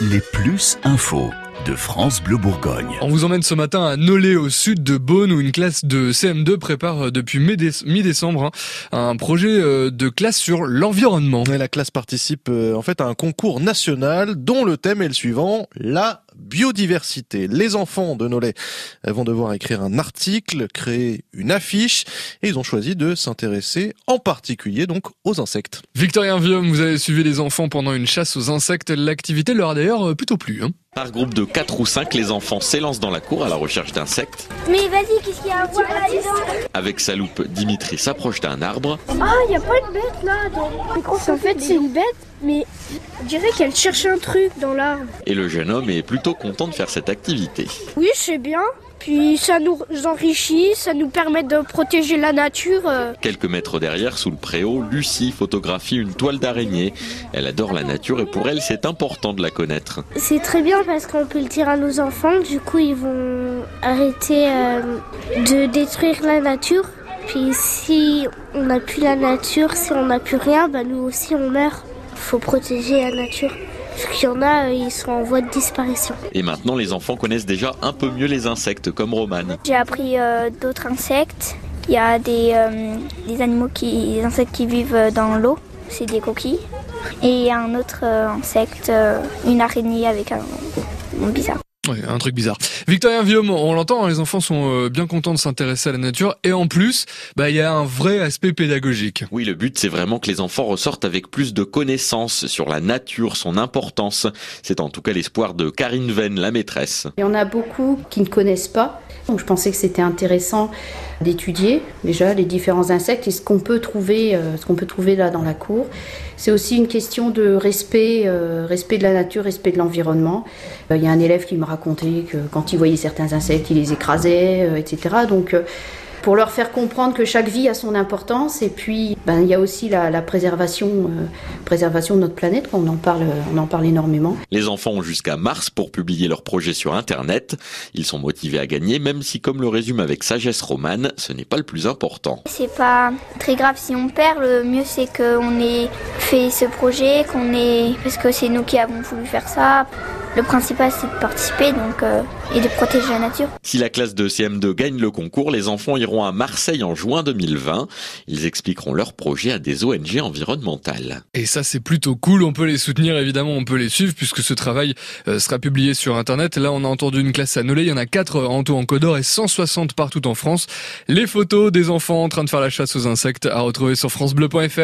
Les plus infos de France Bleu Bourgogne. On vous emmène ce matin à Nolay au sud de Beaune où une classe de CM2 prépare euh, depuis mi-décembre hein, un projet euh, de classe sur l'environnement. La classe participe euh, en fait à un concours national dont le thème est le suivant, la biodiversité. Les enfants de Nolay vont devoir écrire un article, créer une affiche et ils ont choisi de s'intéresser en particulier donc aux insectes. Victorien Vium, vous avez suivi les enfants pendant une chasse aux insectes. L'activité leur a d'ailleurs plutôt plu. Hein. Par groupe de 4 ou 5, les enfants s'élancent dans la cour à la recherche d'insectes. Mais vas-y, qu'est-ce qu'il y a à voir Avec sa loupe, Dimitri s'approche d'un arbre. Ah, il n'y a pas de bête là En fait, c'est une bête, mais on dirait qu'elle cherche un truc dans l'arbre. Et le jeune homme est plutôt content de faire cette activité. Oui, c'est bien. Puis ça nous enrichit, ça nous permet de protéger la nature. Euh. Quelques mètres derrière, sous le préau, Lucie photographie une toile d'araignée. Elle adore la nature et pour elle, c'est important de la connaître. C'est très bien parce qu'on peut le dire à nos enfants. Du coup, ils vont arrêter euh, de détruire la nature. Puis si on n'a plus la nature, si on n'a plus rien, bah nous aussi on meurt. Il faut protéger la nature. Parce qu'il y en a, euh, ils sont en voie de disparition. Et maintenant, les enfants connaissent déjà un peu mieux les insectes, comme Romane. J'ai appris euh, d'autres insectes. Il y a des, euh, des animaux qui, des insectes qui vivent dans l'eau. C'est des coquilles. Et il y a un autre insecte, une araignée avec un bizarre. Oui, un truc bizarre. Victorien Vium, on l'entend, hein, les enfants sont euh, bien contents de s'intéresser à la nature et en plus, bah il y a un vrai aspect pédagogique. Oui, le but c'est vraiment que les enfants ressortent avec plus de connaissances sur la nature, son importance. C'est en tout cas l'espoir de Karine Venn, la maîtresse. Il y en a beaucoup qui ne connaissent pas. Donc je pensais que c'était intéressant d'étudier déjà les différents insectes et ce qu'on peut trouver, euh, ce qu'on peut trouver là dans la cour. C'est aussi une question de respect, euh, respect de la nature, respect de l'environnement. Il y a un élève qui me racontait que quand il voyait certains insectes, il les écrasait, euh, etc. Donc euh, pour leur faire comprendre que chaque vie a son importance et puis ben, il y a aussi la, préservation, euh, préservation de notre planète, on en parle, on en parle énormément. Les enfants ont jusqu'à mars pour publier leur projet sur Internet. Ils sont motivés à gagner, même si, comme le résume avec sagesse romane, ce n'est pas le plus important. C'est pas très grave si on perd. Le mieux c'est qu'on ait fait ce projet, qu'on ait parce que c'est nous qui avons voulu faire ça. Le principal, c'est de participer donc, euh, et de protéger la nature. Si la classe de CM2 gagne le concours, les enfants iront à Marseille en juin 2020. Ils expliqueront leur projet à des ONG environnementales. Et ça, c'est plutôt cool. On peut les soutenir, évidemment, on peut les suivre puisque ce travail euh, sera publié sur Internet. Là, on a entendu une classe à Nolay. Il y en a 4 en tout en Codor et 160 partout en France. Les photos des enfants en train de faire la chasse aux insectes à retrouver sur FranceBleu.fr.